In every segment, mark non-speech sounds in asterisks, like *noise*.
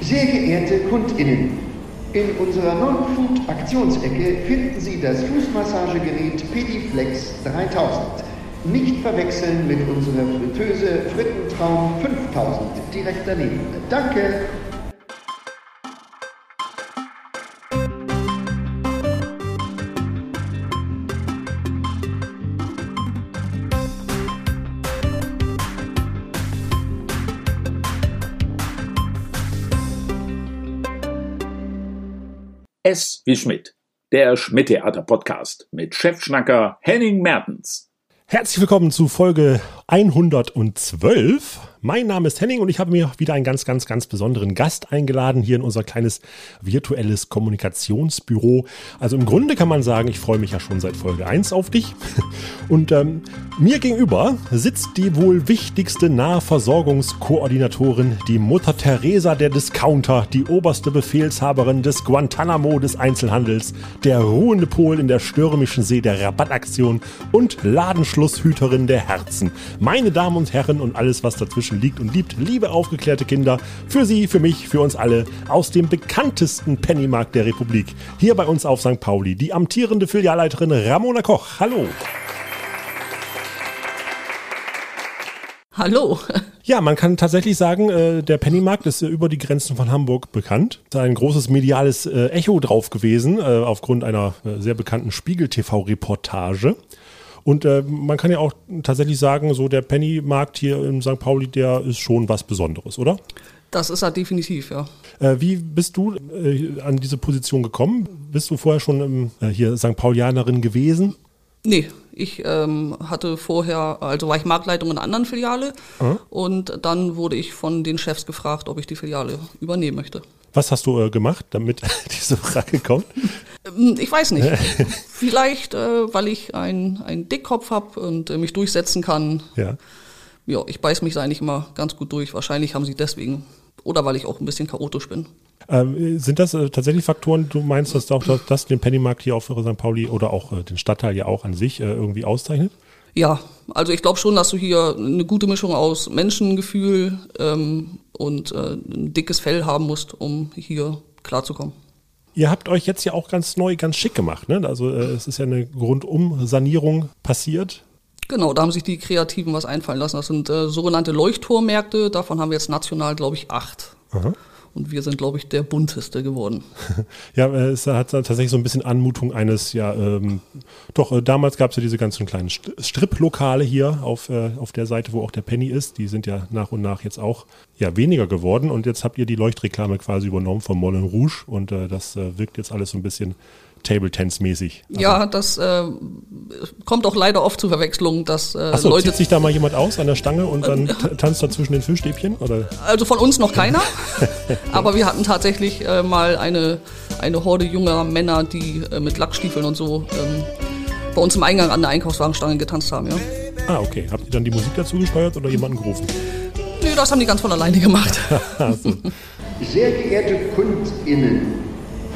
Sehr geehrte KundInnen, in unserer Non-Food-Aktionsecke finden Sie das Fußmassagegerät Pediflex 3000. Nicht verwechseln mit unserer Fritteuse Frittentraum 5000 direkt daneben. Danke! S wie Schmidt, der Schmidt-Theater-Podcast mit Chefschnacker Henning Mertens. Herzlich willkommen zu Folge 112 mein Name ist Henning und ich habe mir wieder einen ganz, ganz, ganz besonderen Gast eingeladen hier in unser kleines virtuelles Kommunikationsbüro. Also im Grunde kann man sagen, ich freue mich ja schon seit Folge 1 auf dich. *laughs* Und ähm, mir gegenüber sitzt die wohl wichtigste Nahversorgungskoordinatorin, die Mutter Teresa der Discounter, die oberste Befehlshaberin des Guantanamo des Einzelhandels, der ruhende Pol in der stürmischen See der Rabattaktion und Ladenschlusshüterin der Herzen. Meine Damen und Herren und alles, was dazwischen Menschen liegt und liebt, liebe aufgeklärte Kinder, für Sie, für mich, für uns alle, aus dem bekanntesten Pennymarkt der Republik. Hier bei uns auf St. Pauli, die amtierende Filialleiterin Ramona Koch. Hallo. Hallo. Ja, man kann tatsächlich sagen, äh, der Pennymarkt ist über die Grenzen von Hamburg bekannt. Da ist ein großes mediales äh, Echo drauf gewesen, äh, aufgrund einer sehr bekannten Spiegel-TV-Reportage. Und äh, man kann ja auch tatsächlich sagen, so der Pennymarkt hier in St. Pauli, der ist schon was Besonderes, oder? Das ist er definitiv, ja. Äh, wie bist du äh, an diese Position gekommen? Bist du vorher schon im, äh, hier St. Paulianerin gewesen? Nee, ich ähm, hatte vorher, also war ich Marktleitung in einer anderen Filiale mhm. und dann wurde ich von den Chefs gefragt, ob ich die Filiale übernehmen möchte. Was hast du äh, gemacht, damit *laughs* diese Frage kommt? Ähm, ich weiß nicht. *laughs* Vielleicht, äh, weil ich einen Dickkopf habe und äh, mich durchsetzen kann. Ja. Ja, ich beiß mich da eigentlich immer ganz gut durch. Wahrscheinlich haben sie deswegen. Oder weil ich auch ein bisschen chaotisch bin. Ähm, sind das äh, tatsächlich Faktoren, du meinst, dass auch das, das den Pennymarkt hier auf St. Pauli oder auch äh, den Stadtteil ja auch an sich äh, irgendwie auszeichnet? Ja, also ich glaube schon, dass du hier eine gute Mischung aus Menschengefühl ähm, und äh, ein dickes Fell haben musst, um hier klarzukommen. Ihr habt euch jetzt ja auch ganz neu, ganz schick gemacht. Ne? Also äh, es ist ja eine Rundum-Sanierung passiert. Genau, da haben sich die Kreativen was einfallen lassen. Das sind äh, sogenannte Leuchtturmärkte. Davon haben wir jetzt national, glaube ich, acht. Aha. Und wir sind, glaube ich, der bunteste geworden. *laughs* ja, äh, es hat tatsächlich so ein bisschen Anmutung eines, ja, ähm, doch, äh, damals gab es ja diese ganzen kleinen Strip-Lokale hier auf, äh, auf der Seite, wo auch der Penny ist. Die sind ja nach und nach jetzt auch ja, weniger geworden. Und jetzt habt ihr die Leuchtreklame quasi übernommen von Moulin Rouge. Und äh, das äh, wirkt jetzt alles so ein bisschen Table Tennis mäßig. Also ja, das äh, kommt auch leider oft zu Verwechslungen, dass äh, Achso, Leute zieht sich da mal jemand aus an der Stange und dann tanzt da zwischen den Fischstäbchen oder? Also von uns noch keiner, *laughs* aber wir hatten tatsächlich äh, mal eine eine Horde junger Männer, die äh, mit Lackstiefeln und so ähm, bei uns im Eingang an der Einkaufswagenstange getanzt haben, ja. Ah, okay. Habt ihr dann die Musik dazu gesteuert oder jemanden gerufen? Nö, das haben die ganz von alleine gemacht. *laughs* Sehr geehrte KundInnen,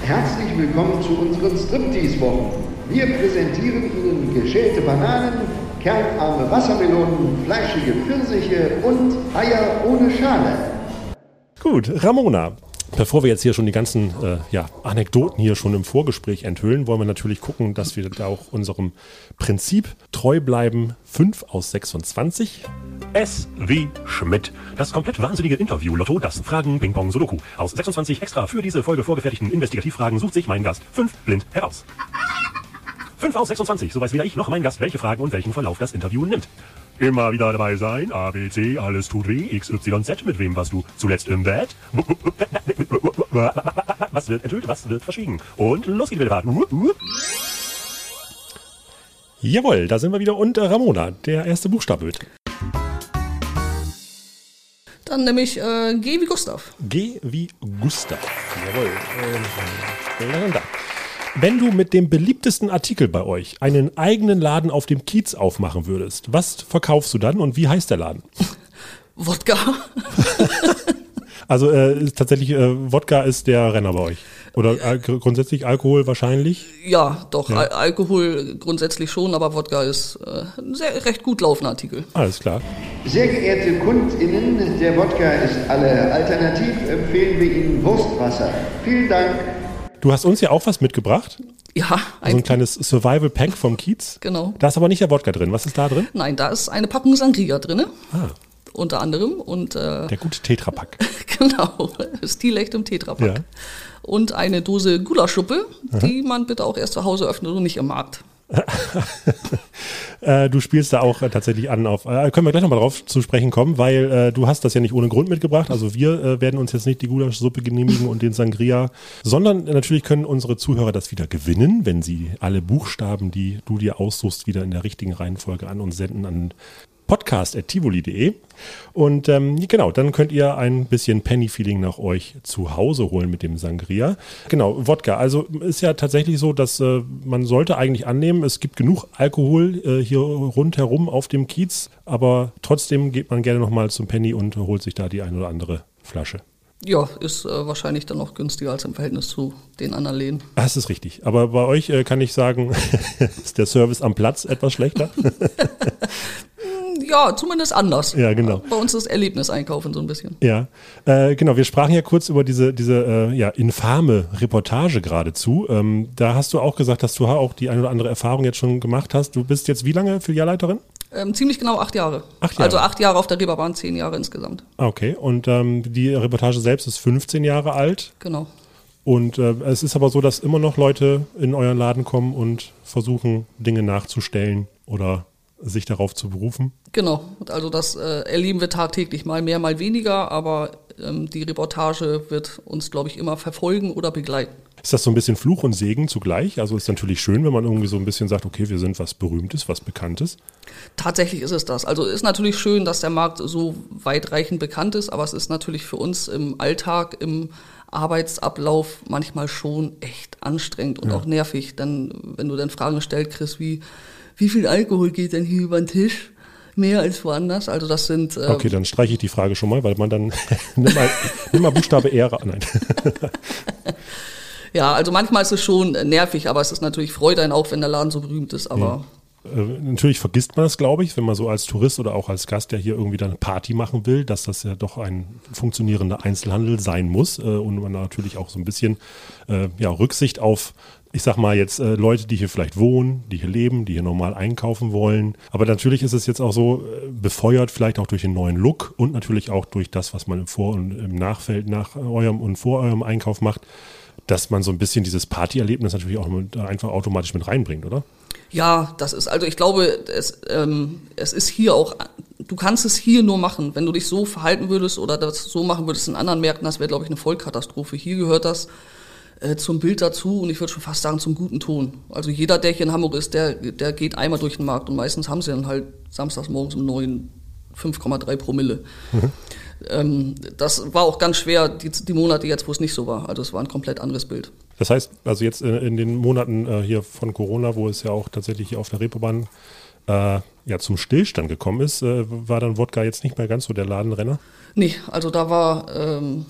Herzlich willkommen zu unseren Striptease-Wochen. Wir präsentieren Ihnen geschälte Bananen, kernarme Wassermelonen, fleischige Pfirsiche und Eier ohne Schale. Gut, Ramona, Bevor wir jetzt hier schon die ganzen äh, ja, Anekdoten hier schon im Vorgespräch enthüllen, wollen wir natürlich gucken, dass wir da auch unserem Prinzip treu bleiben. 5 aus 26. S wie Schmidt. Das komplett wahnsinnige Interview Lotto, das Fragen, Ping-Pong, Sudoku. Aus 26 extra für diese Folge vorgefertigten Investigativfragen sucht sich mein Gast 5 blind heraus. 5 aus 26, so weiß weder ich noch mein Gast, welche Fragen und welchen Verlauf das Interview nimmt. Immer wieder dabei sein. A, B, C, alles tut weh. X, Y, Z. Mit wem warst du zuletzt im Bett? Was wird enthüllt? Was wird verschwiegen? Und los geht's wieder. Jawohl, da sind wir wieder. Und äh, Ramona, der erste Buchstabe bitte. Dann nehme ich äh, G wie Gustav. G wie Gustav. Jawohl. Äh, da. Wenn du mit dem beliebtesten Artikel bei euch einen eigenen Laden auf dem Kiez aufmachen würdest, was verkaufst du dann und wie heißt der Laden? *laughs* Wodka. Also äh, ist tatsächlich, äh, Wodka ist der Renner bei euch. Oder al grundsätzlich Alkohol wahrscheinlich? Ja, doch, Ja. Al Alkohol grundsätzlich schon, aber Wodka ist äh, ein sehr recht gut laufender Artikel. Alles klar. Sehr geehrte KundInnen, der Wodka ist alle. Alternativ empfehlen wir Ihnen Wurstwasser. Vielen Dank. Du hast uns ja auch was mitgebracht. Ja, So ein ein, kleines Survival-Pack vom Kiez. genau. Da ist aber nicht der Wodka drin. Was ist da drin? Nein, da ist eine Packung Sangria drin, Ah, unter anderem. Und äh, der gute Tetrapack. *laughs* genau, stilecht im Tetrapack. Ja. Und eine Dose Gulaschsuppe, die man bitte auch erst zu Hause öffnet und nicht im Markt. Äh, du spielst da auch äh, tatsächlich an auf, äh, können wir gleich nochmal drauf zu sprechen kommen, weil äh, du hast das ja nicht ohne Grund mitgebracht. Also wir äh, werden uns jetzt nicht die Gulaschsuppe genehmigen und den Sangria, sondern natürlich können unsere Zuhörer das wieder gewinnen, wenn sie alle Buchstaben, die du dir aussuchst, wieder in der richtigen Reihenfolge an uns senden an podcast.tivoli.de. Und ähm, genau, dann könnt ihr ein bisschen Penny-Feeling nach euch zu Hause holen mit dem Sangria. Genau, Wodka. Also ist ja tatsächlich so, dass äh, man sollte eigentlich annehmen, es gibt genug Alkohol äh, hier rundherum auf dem Kiez, aber trotzdem geht man gerne nochmal zum Penny und holt sich da die ein oder andere Flasche. Ja, ist äh, wahrscheinlich dann noch günstiger als im Verhältnis zu den anderen Läden. Das ist richtig. Aber bei euch äh, kann ich sagen, *laughs* ist der Service am Platz etwas schlechter. *laughs* Ja, zumindest anders. Ja, genau. Bei uns ist Erlebniseinkaufen so ein bisschen. Ja, äh, genau. Wir sprachen ja kurz über diese, diese äh, ja, infame Reportage geradezu. Ähm, da hast du auch gesagt, dass du auch die eine oder andere Erfahrung jetzt schon gemacht hast. Du bist jetzt wie lange Filialleiterin? Ähm, ziemlich genau acht Jahre. Acht Jahre. Also acht Jahre auf der Reeperbahn, zehn Jahre insgesamt. Ah, Okay, und ähm, die Reportage selbst ist 15 Jahre alt. Genau. Und äh, es ist aber so, dass immer noch Leute in euren Laden kommen und versuchen, Dinge nachzustellen oder sich darauf zu berufen. Genau. Also das äh, erleben wir tagtäglich, mal mehr, mal weniger, aber ähm, die Reportage wird uns, glaube ich, immer verfolgen oder begleiten. Ist das so ein bisschen Fluch und Segen zugleich? Also ist natürlich schön, wenn man irgendwie so ein bisschen sagt, okay, wir sind was Berühmtes, was Bekanntes. Tatsächlich ist es das. Also ist natürlich schön, dass der Markt so weitreichend bekannt ist, aber es ist natürlich für uns im Alltag, im Arbeitsablauf manchmal schon echt anstrengend und auch nervig. Denn wenn du dann Fragen gestellt kriegst, wie, wie viel Alkohol geht denn hier über den Tisch? Mehr als woanders. Also das sind äh, Okay, dann streiche ich die Frage schon mal, weil man dann *laughs* nimm mal, nimm mal Buchstabe R. Nein. *laughs* ja, also manchmal ist es schon nervig, aber es ist natürlich freut einen auch, wenn der Laden so berühmt ist. Aber Äh, natürlich vergisst man es, glaube ich, wenn man so als Tourist oder auch als Gast, der hier irgendwie dann eine Party machen will, dass das ja doch ein funktionierender Einzelhandel sein muss äh, und man natürlich auch so ein bisschen äh, ja, Rücksicht auf, ich sag mal jetzt äh, Leute, die hier vielleicht wohnen, die hier leben, die hier normal einkaufen wollen. Aber natürlich ist es jetzt auch so äh, befeuert, vielleicht auch durch den neuen Look und natürlich auch durch das, was man im Vor- und im Nachfeld nach eurem und vor eurem Einkauf macht, dass man so ein bisschen dieses Partyerlebnis natürlich auch mit, äh, einfach automatisch mit reinbringt, oder? Ja, das ist, also ich glaube, es, ähm, es ist hier auch, du kannst es hier nur machen. Wenn du dich so verhalten würdest oder das so machen würdest in anderen Märkten, das wäre, glaube ich, eine Vollkatastrophe. Hier gehört das äh, zum Bild dazu und ich würde schon fast sagen zum guten Ton. Also jeder, der hier in Hamburg ist, der, der geht einmal durch den Markt und meistens haben sie dann halt samstags morgens um neun 5,3 Promille. Ähm, das war auch ganz schwer, die, die Monate jetzt, wo es nicht so war. Also es war ein komplett anderes Bild. Das heißt, also jetzt in, in den Monaten äh, hier von Corona, wo es ja auch tatsächlich hier auf der Reeperbahn äh, ja zum Stillstand gekommen ist, äh, war dann Wodka jetzt nicht mehr ganz so der Ladenrenner. Nee, also da war ähm,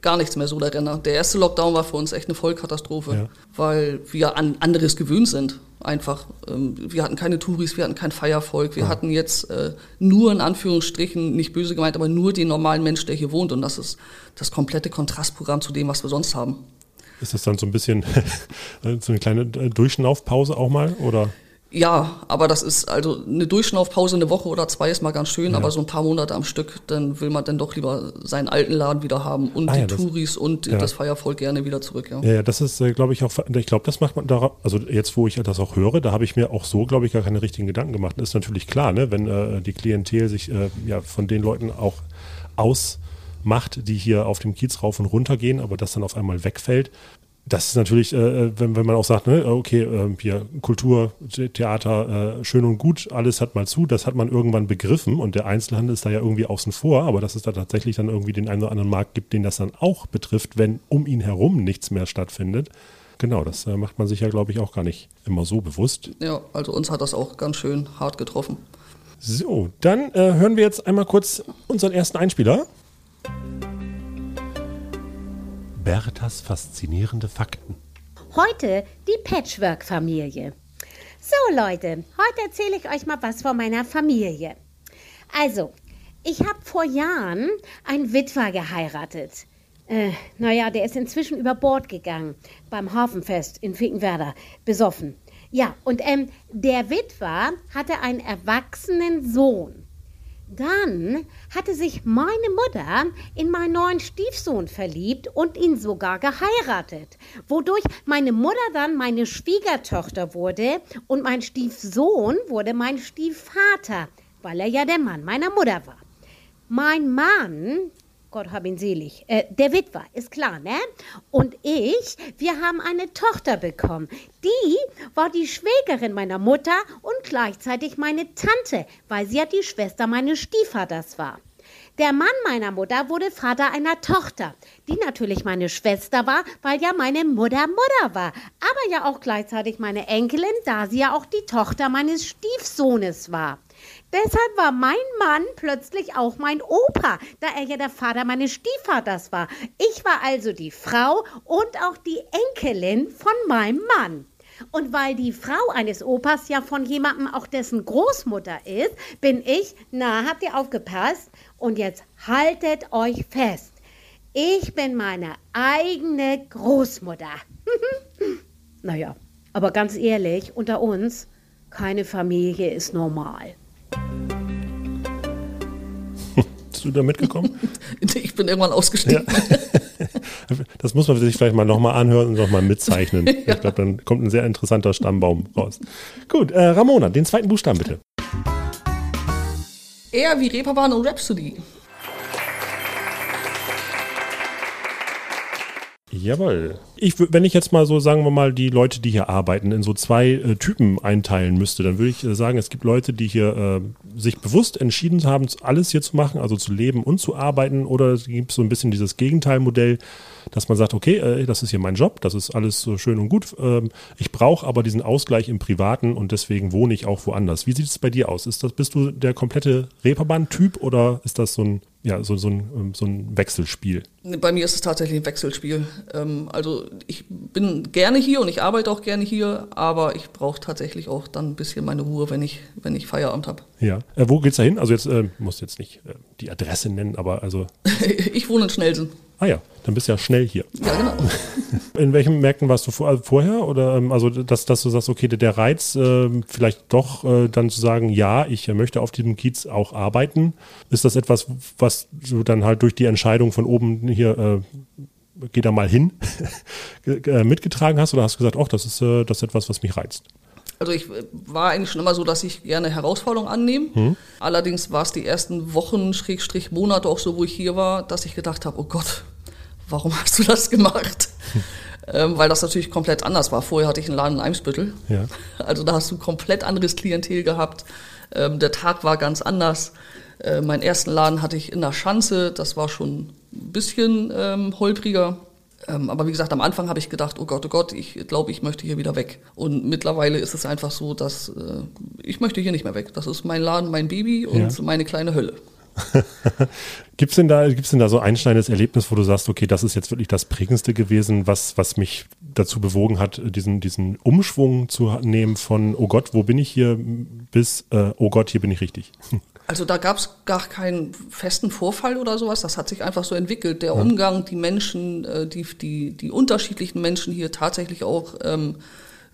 gar nichts mehr so der Renner. Der erste Lockdown war für uns echt eine Vollkatastrophe, Ja. weil wir an anderes gewöhnt sind. Einfach. Ähm, wir hatten keine Touris, wir hatten kein Feiervolk, wir hatten jetzt äh, nur in Anführungsstrichen, nicht böse gemeint, aber nur den normalen Mensch, der hier wohnt. Und das ist das komplette Kontrastprogramm zu dem, was wir sonst haben. Ist das dann so ein bisschen *laughs* so eine kleine Durchschnaufpause auch mal? Oder? Ja, aber das ist also eine Durchschnaufpause, eine Woche oder zwei ist mal ganz schön, aber so ein paar Monate am Stück, dann will man dann doch lieber seinen alten Laden wieder haben und Ah die ja, das- Touris und ja. das Feiervolk gerne wieder zurück. Ja. Ja, ja, das ist, äh, glaube ich, auch, ich glaube, das macht man da, also jetzt, wo ich das auch höre, da habe ich mir auch so, glaube ich, gar keine richtigen Gedanken gemacht. Das ist natürlich klar, ne, wenn äh, die Klientel sich äh, ja von den Leuten auch ausmacht, die hier auf dem Kiez rauf und runter gehen, aber das dann auf einmal wegfällt. Das ist natürlich, äh, wenn, wenn man auch sagt, ne, okay, äh, hier Kultur, The- Theater, äh, schön und gut, alles hat mal zu, das hat man irgendwann begriffen und der Einzelhandel ist da ja irgendwie außen vor, aber dass es da tatsächlich dann irgendwie den einen oder anderen Markt gibt, den das dann auch betrifft, wenn um ihn herum nichts mehr stattfindet. Genau, das äh, macht man sich ja, glaube ich, auch gar nicht immer so bewusst. Ja, also uns hat das auch ganz schön hart getroffen. So, dann äh, hören wir jetzt einmal kurz unseren ersten Einspieler. Berthas faszinierende Fakten. Heute die Patchwork-Familie. So Leute, heute erzähle ich euch mal was von meiner Familie. Also, ich habe vor Jahren einen Witwer geheiratet. Äh, naja, der ist inzwischen über Bord gegangen beim Hafenfest in Finkenwerder, besoffen. Ja, und ähm, der Witwer hatte einen erwachsenen Sohn. Dann hatte sich meine Mutter in meinen neuen Stiefsohn verliebt und ihn sogar geheiratet, wodurch meine Mutter dann meine Schwiegertochter wurde und mein Stiefsohn wurde mein Stiefvater, weil er ja der Mann meiner Mutter war. Mein Mann, Gott hab ihn selig, äh, der Witwer, ist klar, ne? Und ich, wir haben eine Tochter bekommen. Die war die Schwägerin meiner Mutter und gleichzeitig meine Tante, weil sie ja die Schwester meines Stiefvaters war. Der Mann meiner Mutter wurde Vater einer Tochter, die natürlich meine Schwester war, weil ja meine Mutter Mutter war, aber ja auch gleichzeitig meine Enkelin, da sie ja auch die Tochter meines Stiefsohnes war. Deshalb war mein Mann plötzlich auch mein Opa, da er ja der Vater meines Stiefvaters war. Ich war also die Frau und auch die Enkelin von meinem Mann. Und weil die Frau eines Opas ja von jemandem auch dessen Großmutter ist, bin ich, na, habt ihr aufgepasst? Und jetzt haltet euch fest. Ich bin meine eigene Großmutter. *laughs* naja, aber ganz ehrlich, unter uns, keine Familie ist normal. Bist du da mitgekommen? *laughs* ich bin irgendwann ausgestiegen. Ja. *laughs* Das muss man sich vielleicht mal nochmal anhören und nochmal mitzeichnen. *laughs* ja. Ich glaube, dann kommt ein sehr interessanter Stammbaum raus. Gut, äh, Ramona, den zweiten Buchstaben bitte. Eher wie Reeperbahn und Rhapsody. Jawohl. Ich, wenn ich jetzt mal so, sagen wir mal, die Leute, die hier arbeiten, in so zwei äh, Typen einteilen müsste, dann würde ich äh, sagen, es gibt Leute, die hier äh, sich bewusst entschieden haben, alles hier zu machen, also zu leben und zu arbeiten, oder es gibt so ein bisschen dieses Gegenteilmodell, dass man sagt, okay, äh, das ist hier mein Job, das ist alles so schön und gut. Ähm, ich brauche aber diesen Ausgleich im Privaten und deswegen wohne ich auch woanders. Wie sieht es bei dir aus? Ist das, bist du der komplette Reeperbahn-Typ oder ist das so ein ja, so, so, ein, ähm, so ein Wechselspiel. Bei mir ist es tatsächlich ein Wechselspiel. Ähm, also ich bin gerne hier und ich arbeite auch gerne hier, aber ich brauche tatsächlich auch dann ein bisschen meine Ruhe, wenn ich, wenn ich Feierabend habe. Ja. Äh, wo geht's da hin? Also jetzt äh, muss jetzt nicht äh, die Adresse nennen, aber also. *laughs* ich wohne in Schnelsen. Ah ja, dann bist du ja schnell hier. Ja, genau. *laughs* In welchen Märkten warst du vor, also vorher? Oder ähm, also, dass, dass du sagst, okay, der Reiz, äh, vielleicht doch äh, dann zu sagen, ja, ich möchte auf diesem Kiez auch arbeiten. Ist das etwas, was du dann halt durch die Entscheidung von oben hier äh, geh da mal hin, *laughs* äh, mitgetragen hast oder hast du gesagt, ach, das ist, äh, das ist etwas, was mich reizt? Also ich äh, war eigentlich schon immer so, dass ich gerne Herausforderungen annehme. Hm. Allerdings war es die ersten Wochen, Schrägstrich Monate auch so, wo ich hier war, dass ich gedacht habe, oh Gott, warum hast du das gemacht? *laughs* ähm, weil das natürlich komplett anders war. Vorher hatte ich einen Laden in Eimsbüttel. Ja. Also da hast du komplett anderes Klientel gehabt. Ähm, der Tag war ganz anders. Äh, meinen ersten Laden hatte ich in der Schanze. Das war schon ein bisschen ähm, holpriger. Ähm, aber wie gesagt, am Anfang habe ich gedacht, oh Gott, oh Gott, ich glaube, ich möchte hier wieder weg. Und mittlerweile ist es einfach so, dass äh, ich möchte hier nicht mehr weg. Das ist mein Laden, mein Baby und ja. meine kleine Hölle. *laughs* Gibt es denn, da, denn da so ein einschneidendes Erlebnis, wo du sagst, okay, das ist jetzt wirklich das prägendste gewesen, was, was mich dazu bewogen hat, diesen, diesen Umschwung zu nehmen von, oh Gott, wo bin ich hier, bis, äh, oh Gott, hier bin ich richtig? *laughs* Also da gab es gar keinen festen Vorfall oder sowas. Das hat sich einfach so entwickelt. Der ja. Umgang, die Menschen, äh, die, die, die unterschiedlichen Menschen hier tatsächlich auch ähm,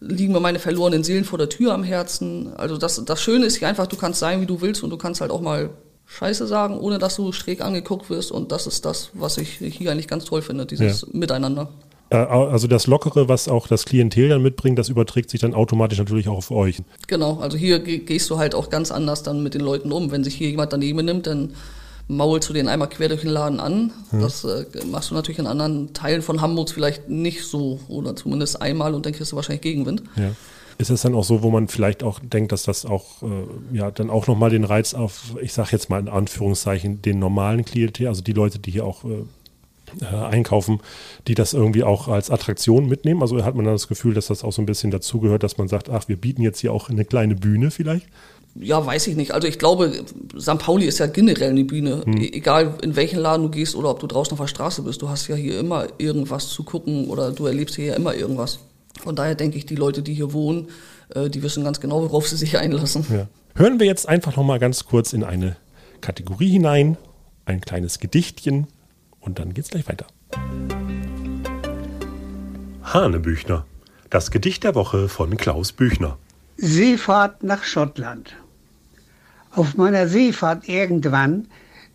liegen mir meine verlorenen Seelen vor der Tür am Herzen. Also das, das Schöne ist hier einfach, du kannst sein, wie du willst und du kannst halt auch mal Scheiße sagen, ohne dass du schräg angeguckt wirst. Und das ist das, was ich hier eigentlich ganz toll finde, dieses ja. Miteinander. Äh, also das Lockere, was auch das Klientel dann mitbringt, das überträgt sich dann automatisch natürlich auch auf euch. Genau, also hier gehst du halt auch ganz anders dann mit den Leuten um. Wenn sich hier jemand daneben nimmt, dann maulst du den einmal quer durch den Laden an. Ja. Das äh, machst du natürlich in anderen Teilen von Hamburgs vielleicht nicht so oder zumindest einmal und dann kriegst du wahrscheinlich Gegenwind. Ja. Ist es dann auch so, wo man vielleicht auch denkt, dass das auch, äh, ja, dann auch nochmal den Reiz auf, ich sag jetzt mal in Anführungszeichen, den normalen Klientel, also die Leute, die hier auch äh, äh, einkaufen, die das irgendwie auch als Attraktion mitnehmen. Also hat man dann das Gefühl, dass das auch so ein bisschen dazugehört, dass man sagt, ach, wir bieten jetzt hier auch eine kleine Bühne vielleicht. Ja, weiß ich nicht. Also ich glaube, St. Pauli ist ja generell eine Bühne. E egal in welchen Laden du gehst oder ob du draußen auf der Straße bist. Du hast ja hier immer irgendwas zu gucken oder du erlebst hier ja immer irgendwas. Von daher denke ich, die Leute, die hier wohnen, äh, die wissen ganz genau, worauf sie sich *laughs* einlassen. Ja. Hören wir jetzt einfach noch mal ganz kurz in eine Kategorie hinein, ein kleines Gedichtchen und dann geht's gleich weiter. Hanebüchner. Das Gedicht der Woche von Klaus Büchner. Seefahrt nach Schottland. Auf meiner Seefahrt irgendwann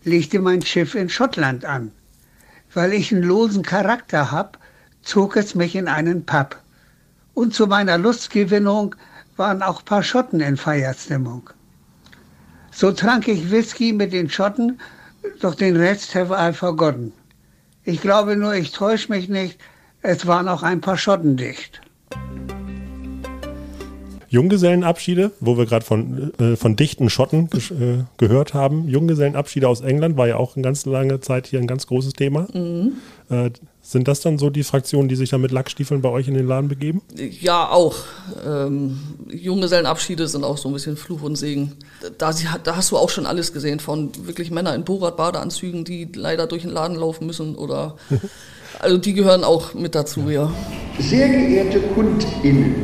legte mein Schiff in Schottland an. Weil ich einen losen Charakter hab, zog es mich in einen Pub. Und zu meiner Lustgewinnung waren auch paar Schotten in Feierstimmung. So trank ich Whisky mit den Schotten, doch den Rest have I forgotten. Ich glaube nur, ich täusch mich nicht, es waren auch ein paar Schotten dicht. Junggesellenabschiede, wo wir gerade von, äh, von dichten Schotten äh, gehört haben. Junggesellenabschiede aus England war ja auch eine ganz lange Zeit hier ein ganz großes Thema. Äh, sind das dann so die Fraktionen, die sich dann mit Lackstiefeln bei euch in den Laden begeben? Ja, auch. Ähm, Junggesellenabschiede sind auch so ein bisschen Fluch und Segen. Da, sie- da hast du auch schon alles gesehen, von wirklich Männer in Borat-Badeanzügen, die leider durch den Laden laufen müssen oder... *laughs* Also die gehören auch mit dazu, ja. Sehr geehrte KundInnen,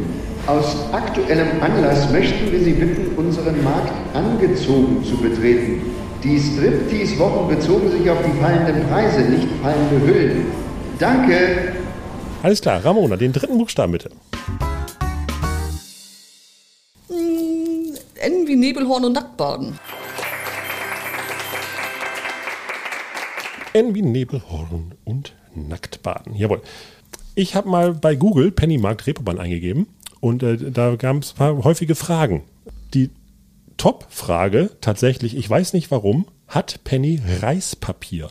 aus aktuellem Anlass möchten wir Sie bitten, unseren Markt angezogen zu betreten. Die Striptease-Wochen bezogen sich auf die fallenden Preise, nicht fallende Hüllen. Danke. Alles klar, Ramona, den dritten Buchstaben bitte. N wie Nebelhorn und Nacktbaden. N wie Nebelhorn und Nacktbaden. Jawohl. Ich habe mal bei Google Pennymarkt Reeperbahn eingegeben und äh, da gab es ein paar häufige Fragen. Die Top-Frage tatsächlich, ich weiß nicht warum, hat Penny Reispapier?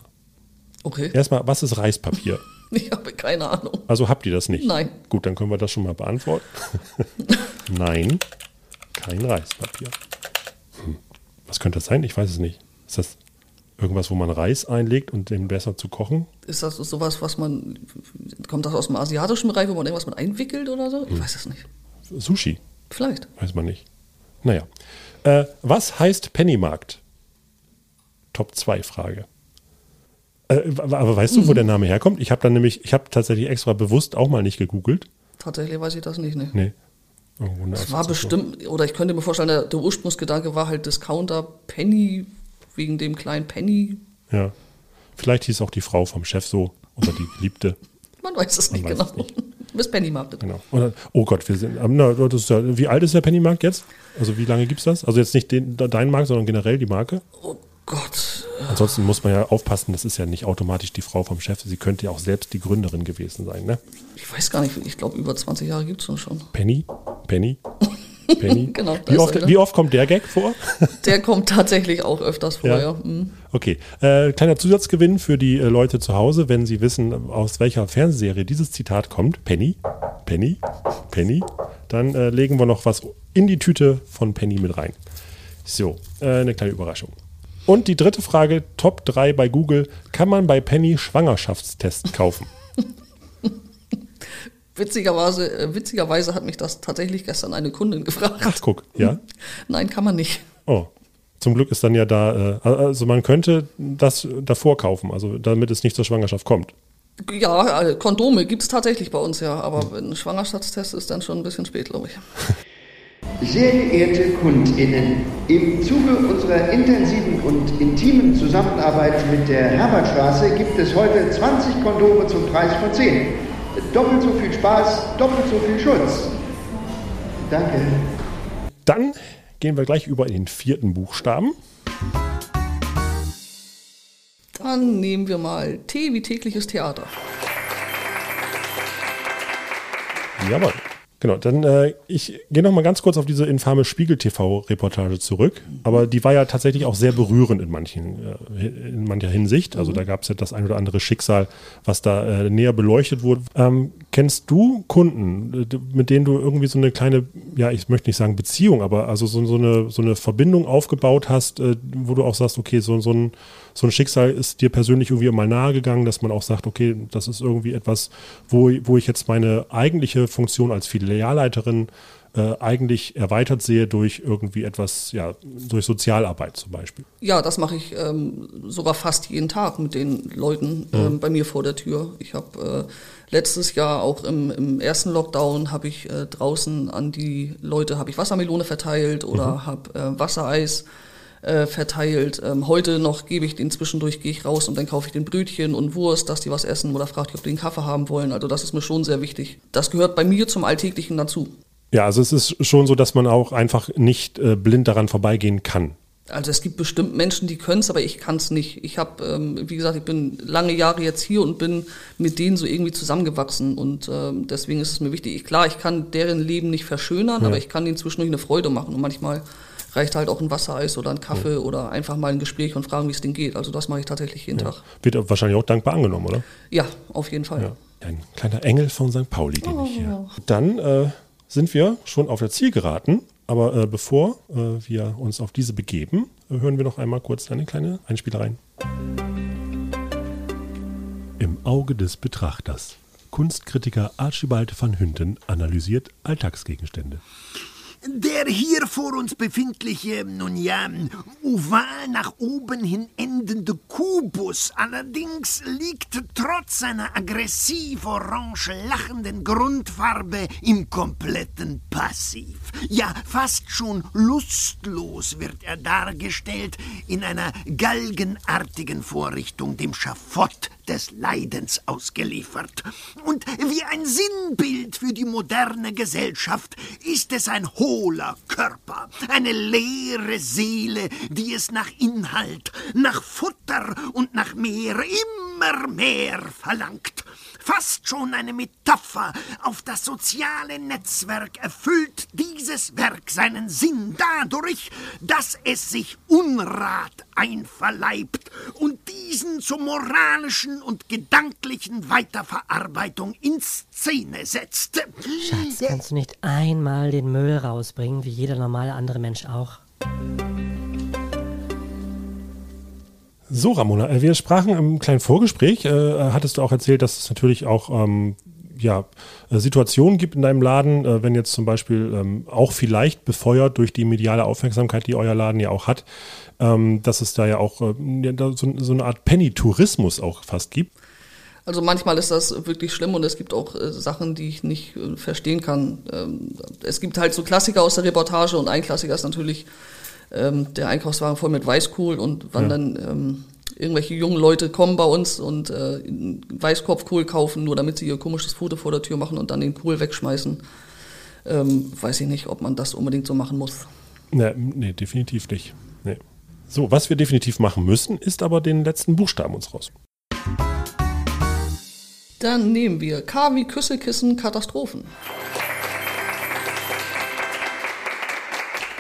Okay, Erstmal, was ist Reispapier? *laughs* ich habe keine Ahnung. Also habt ihr das nicht? Nein. Gut, dann können wir das schon mal beantworten. *laughs* Nein, kein Reispapier. Hm. Was könnte das sein? Ich weiß es nicht. Ist das irgendwas, wo man Reis einlegt und den besser zu kochen? Ist das sowas, was man, kommt das aus dem asiatischen Bereich, wo man irgendwas mit einwickelt oder so? Ich weiß es nicht. Sushi, Vielleicht. weiß man nicht. Naja. Äh, was heißt Pennymarkt? Top 2 Frage. Äh, aber weißt du, wo der Name herkommt? Ich habe dann nämlich, ich habe tatsächlich extra bewusst auch mal nicht gegoogelt. Tatsächlich weiß ich das nicht, ne? Nee. Irgendwo eine Es war bestimmt, oder ich könnte mir vorstellen, der, der Ursprungsgedanke war halt Discounter Penny, wegen dem kleinen Penny. Ja. Vielleicht hieß auch die Frau vom Chef so oder die Geliebte. Man weiß es nicht weiß genau. es nicht. Bis Pennymarkt. Genau. Oder, oh Gott, wir sind. Na, das ja, wie alt ist der Pennymarkt jetzt? Also wie lange gibt es das? Also jetzt nicht den, dein Markt, sondern generell die Marke. Oh Gott. Ansonsten muss man ja aufpassen, das ist ja nicht automatisch die Frau vom Chef. Sie könnte ja auch selbst die Gründerin gewesen sein, ne? Ich weiß gar nicht, ich glaube, über 20 Jahre gibt es schon. Penny? Penny? Penny? *laughs* Genau, Wie oft, wie oft kommt der Gag vor? *laughs* Der kommt tatsächlich auch öfters vor, Ja. ja. Mhm. Okay. Äh, kleiner Zusatzgewinn für die äh, Leute zu Hause, wenn sie wissen, aus welcher Fernsehserie dieses Zitat kommt. Penny, Penny, Penny. Dann äh, legen wir noch was in die Tüte von Penny mit rein. So, äh, eine kleine Überraschung. Und die dritte Frage, Top 3 bei Google. Kann man bei Penny Schwangerschaftstest kaufen? *laughs* Witzigerweise, äh, witzigerweise hat mich das tatsächlich gestern eine Kundin gefragt. Ach, guck, ja. *laughs* Nein, kann man nicht. Oh. Zum Glück ist dann ja da, äh, also man könnte das davor kaufen, also damit es nicht zur Schwangerschaft kommt. Ja, äh, Kondome gibt es tatsächlich bei uns ja, aber ein Schwangerschaftstest ist dann schon ein bisschen spät, glaube ich. *laughs* Sehr geehrte KundInnen, im Zuge unserer intensiven und intimen Zusammenarbeit mit der Herbertstraße gibt es heute 20 Kondome zum Preis von 10. Doppelt so viel Spaß, doppelt so viel Schutz. Danke. Dann gehen wir gleich über in den vierten Buchstaben. Dann nehmen wir mal T wie tägliches Theater. Jawohl. Genau, dann äh, ich gehe noch mal ganz kurz auf diese infame Spiegel-TV-Reportage zurück. Aber die war ja tatsächlich auch sehr berührend in, manchen, äh, in mancher Hinsicht. Also da gab es ja das ein oder andere Schicksal, was da äh, näher beleuchtet wurde. Ähm, Kennst du Kunden, äh, mit denen du irgendwie so eine kleine, ja, ich möchte nicht sagen Beziehung, aber also so, so, eine, so eine Verbindung aufgebaut hast, äh, wo du auch sagst, okay, so, so, ein, so ein Schicksal ist dir persönlich irgendwie mal nahegegangen, dass man auch sagt, okay, das ist irgendwie etwas, wo, wo ich jetzt meine eigentliche Funktion als Filialleiterin äh, eigentlich erweitert sehe durch irgendwie etwas, ja, durch Sozialarbeit zum Beispiel. Ja, das mache ich ähm, sogar fast jeden Tag mit den Leuten ähm, mhm. bei mir vor der Tür. Ich habe äh, letztes Jahr auch im, im ersten Lockdown habe ich äh, draußen an die Leute habe ich Wassermelone verteilt oder mhm. habe äh, Wassereis äh, verteilt. Ähm, heute noch gebe ich den zwischendurch, gehe ich raus und dann kaufe ich den Brötchen und Wurst, dass die was essen oder frage ich, ob die einen Kaffee haben wollen. Also das ist mir schon sehr wichtig. Das gehört bei mir zum Alltäglichen dazu. Ja, also es ist schon so, dass man auch einfach nicht äh, blind daran vorbeigehen kann. Also es gibt bestimmt Menschen, die können es, aber ich kann es nicht. Ich habe, ähm, wie gesagt, ich bin lange Jahre jetzt hier und bin mit denen so irgendwie zusammengewachsen und ähm, deswegen ist es mir wichtig. Ich, klar, ich kann deren Leben nicht verschönern, ja. aber ich kann ihnen zwischendurch eine Freude machen und manchmal reicht halt auch ein Wassereis oder ein Kaffee ja. oder einfach mal ein Gespräch und fragen, wie es denen geht. Also das mache ich tatsächlich jeden ja. Tag. Wird wahrscheinlich auch dankbar angenommen, oder? Ja, auf jeden Fall. Ein kleiner Engel von St. Pauli, den oh. ich hier. Dann äh, sind wir schon auf der Zielgeraden. Aber äh, bevor äh, wir uns auf diese begeben, hören wir noch einmal kurz eine kleine Einspielerei. Im Auge des Betrachters. Kunstkritiker Archibald van Hünten analysiert Alltagsgegenstände. Der hier vor uns befindliche, nun ja, oval nach oben hin endende Kubus allerdings liegt trotz seiner aggressiv orange lachenden Grundfarbe im kompletten Passiv. Ja, fast schon lustlos wird er dargestellt in einer galgenartigen Vorrichtung, dem Schafott des Leidens ausgeliefert. Und wie ein Sinnbild für die moderne Gesellschaft ist es ein hohler Körper, eine leere Seele, die es nach Inhalt, nach Futter und nach mehr, immer mehr verlangt. Fast schon eine Metapher auf das soziale Netzwerk erfüllt dieses Werk seinen Sinn dadurch, dass es sich Unrat einverleibt und diesen zur moralischen und gedanklichen Weiterverarbeitung in Szene setzt. Schatz, kannst du nicht einmal den Müll rausbringen, wie jeder normale andere Mensch auch? So, Ramona, äh, wir sprachen im kleinen Vorgespräch, äh, hattest du auch erzählt, dass es natürlich auch ähm, ja, äh, Situationen gibt in deinem Laden, äh, wenn jetzt zum Beispiel ähm, auch vielleicht befeuert durch die mediale Aufmerksamkeit, die euer Laden ja auch hat, ähm, dass es da ja auch äh, so, eine Art Penny-Tourismus auch fast gibt. Also manchmal ist das wirklich schlimm und es gibt auch Sachen, die ich nicht verstehen kann. Ähm, es gibt halt so Klassiker aus der Reportage und ein Klassiker ist natürlich der Einkaufswagen voll mit Weißkohl und wann ja. dann irgendwelche jungen Leute kommen bei uns und äh, Weißkopfkohl kaufen, nur damit sie ihr komisches Foto vor der Tür machen und dann den Kohl wegschmeißen. Ähm, weiß ich nicht, ob man das unbedingt so machen muss. Nee, nee definitiv nicht. Nee. So, was wir definitiv machen müssen, ist aber den letzten Buchstaben uns raus. Dann nehmen wir K wie Küsselkissen Katastrophen.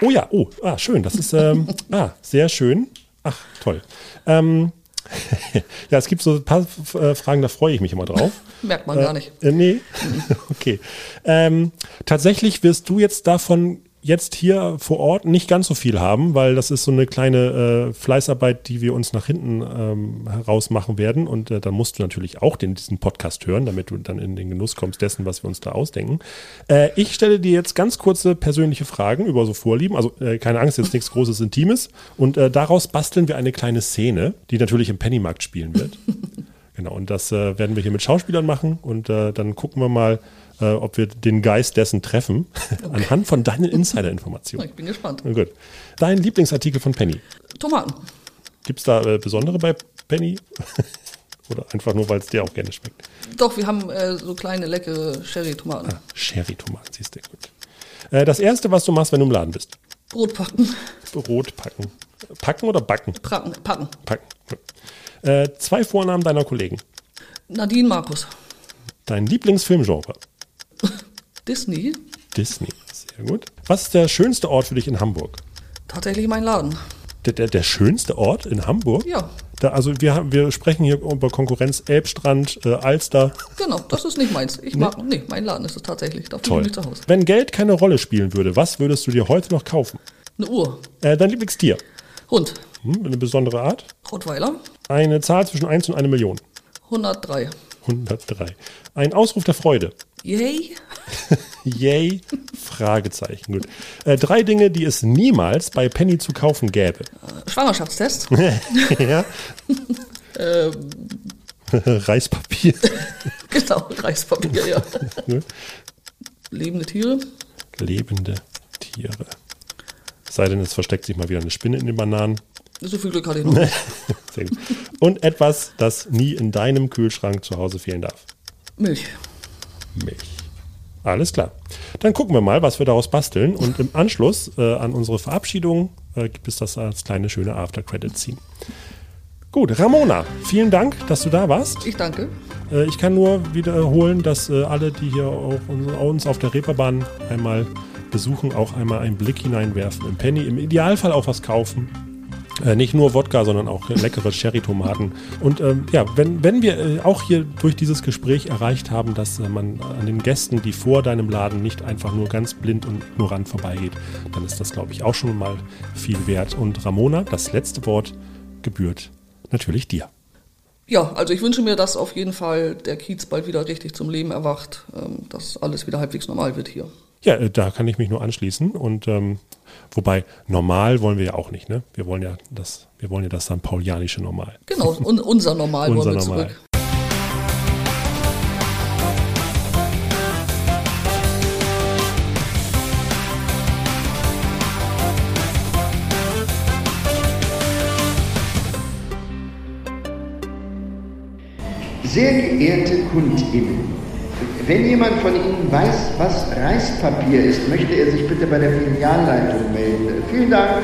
Oh ja, oh, ah, schön. Das ist ähm, *laughs* ah, sehr schön. Ach, toll. Ähm, *laughs* ja, es gibt so ein paar äh, Fragen, da freue ich mich immer drauf. *laughs* Merkt man äh, gar nicht. Äh, nee, *laughs* okay. Ähm, tatsächlich wirst du jetzt davon jetzt hier vor Ort nicht ganz so viel haben, weil das ist so eine kleine äh, Fleißarbeit, die wir uns nach hinten ähm, heraus machen werden. Und äh, dann musst du natürlich auch den, diesen Podcast hören, damit du dann in den Genuss kommst dessen, was wir uns da ausdenken. Äh, ich stelle dir jetzt ganz kurze persönliche Fragen über so Vorlieben. Also äh, keine Angst, jetzt nichts Großes Intimes. Und äh, daraus basteln wir eine kleine Szene, die natürlich im Pennymarkt spielen wird. *laughs* genau, und das äh, werden wir hier mit Schauspielern machen. Und dann gucken wir mal, äh, ob wir den Geist dessen treffen, *laughs* okay. anhand von deinen Insider-Informationen. Ich bin gespannt. Na gut. Dein Lieblingsartikel von Penny? Tomaten. Gibt es da äh, besondere bei Penny? *laughs* Oder einfach nur, weil es dir auch gerne schmeckt? Doch, wir haben äh, so kleine, leckere Sherry-Tomaten. Ah, Sherry-Tomaten, siehst du, gut. Äh, das erste, was du machst, wenn du im Laden bist? Brot packen. Brot packen. Packen oder backen? Packen. Packen. packen. Äh, zwei Vornamen deiner Kollegen. Nadine Markus. Dein Lieblingsfilmgenre? Disney. Disney, sehr gut. Was ist der schönste Ort für dich in Hamburg? Tatsächlich mein Laden. Der, der, der schönste Ort in Hamburg? Ja. Da, also wir, haben- wir sprechen hier über Konkurrenz Elbstrand, äh, Alster. Genau, das ist nicht meins. Ich mag, nee, mein Laden ist es tatsächlich. Da fühle Toll. ich mich zu Hause. Wenn Geld keine Rolle spielen würde, was würdest du dir heute noch kaufen? Eine Uhr. Äh, dein Lieblingstier? Hund. Hm, eine besondere Art? Rottweiler. Eine Zahl zwischen 1 und 1 Million. 103. 103. Ein Ausruf der Freude. Yay. *laughs* Yay? Fragezeichen. Gut. Äh, drei Dinge, die es niemals bei Penny zu kaufen gäbe. Schwangerschaftstest. *laughs* ja. *laughs* ähm, Reispapier. genau, Reispapier, ja. Lebende Tiere. Lebende Tiere. Es sei denn, es versteckt sich mal wieder eine Spinne in den Bananen. So viel Glück hatte ich noch nicht. *laughs* Sehr gut. Und etwas, das nie in deinem Kühlschrank zu Hause fehlen darf. Milch. Milch. Alles klar. Dann gucken wir mal, was wir daraus basteln. Und im Anschluss äh, an unsere Verabschiedung äh, gibt es das als kleine schöne After-Credit-Scene. Gut, Ramona, vielen Dank, dass du da warst. Ich danke. Äh, ich kann nur wiederholen, dass äh, alle, die hier auch uns, uns auf der Reeperbahn einmal besuchen, auch einmal einen Blick hineinwerfen im Penny. Im Idealfall auch was kaufen. Äh, nicht nur Wodka, sondern auch leckere Cherry-Tomaten. Und ähm, ja, wenn, wenn wir äh, auch hier durch dieses Gespräch erreicht haben, dass äh, man an den Gästen, die vor deinem Laden nicht einfach nur ganz blind und ignorant vorbeigeht, dann ist das, glaube ich, auch schon mal viel wert. Und Ramona, das letzte Wort gebührt natürlich dir. Ja, also ich wünsche mir, dass auf jeden Fall der Kiez bald wieder richtig zum Leben erwacht, ähm, dass alles wieder halbwegs normal wird hier. Ja, äh, da kann ich mich nur anschließen. Und ähm, wobei normal wollen wir ja auch nicht, ne? Wir wollen ja das, wir wollen ja das St. Paulianische Normal. Genau, un unser Normal Unser wollen wir Normal. zurück. Sehr geehrte KundInnen, wenn jemand von Ihnen weiß, was Reispapier ist, möchte er sich bitte bei der Filialleitung melden. Vielen Dank.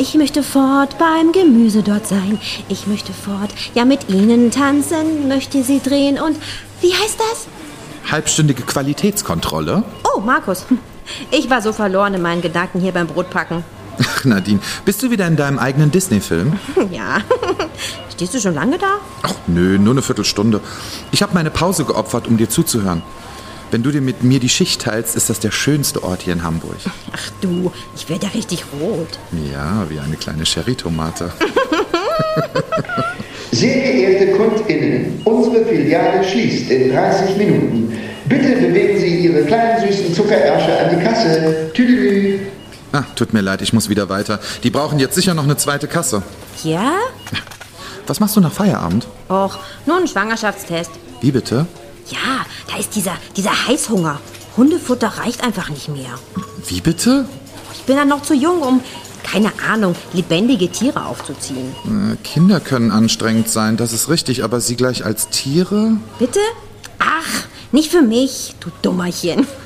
Ich möchte fort beim Gemüse dort sein. Ich möchte fort, ja mit ihnen tanzen, möchte sie drehen und wie heißt das? Halbstündige Qualitätskontrolle? Oh, Markus. Ich war so verloren in meinen Gedanken hier beim Brotpacken. Ach, Nadine, bist du wieder in deinem eigenen Disney-Film? *laughs* Ja. *laughs* Stehst du schon lange da? Ach, nö, nur eine Viertelstunde. Ich habe meine Pause geopfert, um dir zuzuhören. Wenn du dir mit mir die Schicht teilst, ist das der schönste Ort hier in Hamburg. Ach du, ich werde ja richtig rot. Ja, wie eine kleine Sherry-Tomate. *laughs* Sehr geehrte KundInnen, unsere Filiale schließt in 30 Minuten. Bitte bewegen Sie Ihre kleinen süßen Zuckerärsche an die Kasse. Tüdelü. Ah, tut mir leid, ich muss wieder weiter. Die brauchen jetzt sicher noch eine zweite Kasse. Ja? Was machst du nach Feierabend? Och, nur ein Schwangerschaftstest. Wie bitte? Ja, ist dieser, dieser Heißhunger. Hundefutter reicht einfach nicht mehr. Wie bitte? Ich bin dann noch zu jung, um, keine Ahnung, lebendige Tiere aufzuziehen. Äh, Kinder können anstrengend sein, das ist richtig, aber sie gleich als Tiere? Bitte? Ach, nicht für mich, du Dummerchen. *laughs*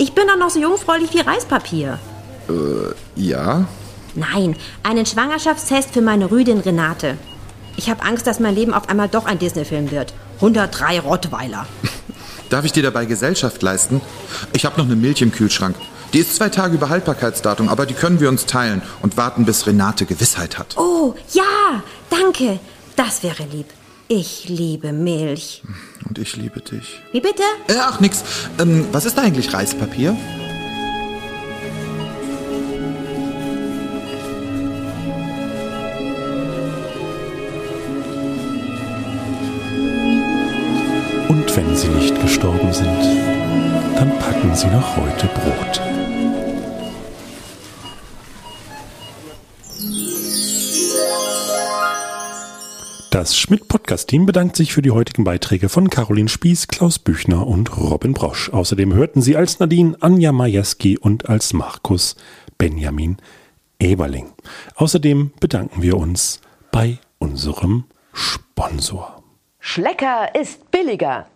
Ich bin doch noch so jungfräulich wie Reispapier. Äh, ja. Nein, einen Schwangerschaftstest für meine Rüdin Renate. Ich habe Angst, dass mein Leben auf einmal doch ein Disney-Film wird. 103 Rottweiler. *laughs* Darf ich dir dabei Gesellschaft leisten? Ich habe noch eine Milch im Kühlschrank. Die ist zwei Tage über Haltbarkeitsdatum, aber die können wir uns teilen und warten, bis Renate Gewissheit hat. Oh, ja, danke. Das wäre lieb. Ich liebe Milch. Und ich liebe dich. Wie bitte? Äh, ach, nix. Ähm, was ist da eigentlich Reispapier? Sie nicht gestorben sind, dann packen sie noch heute Brot. Das Schmidt-Podcast-Team bedankt sich für die heutigen Beiträge von Caroline Spieß, Klaus Büchner und Robin Brosch. Außerdem hörten sie als Nadine Anja Majewski und als Markus Benjamin Eberling. Außerdem bedanken wir uns bei unserem Sponsor. Schlecker ist billiger.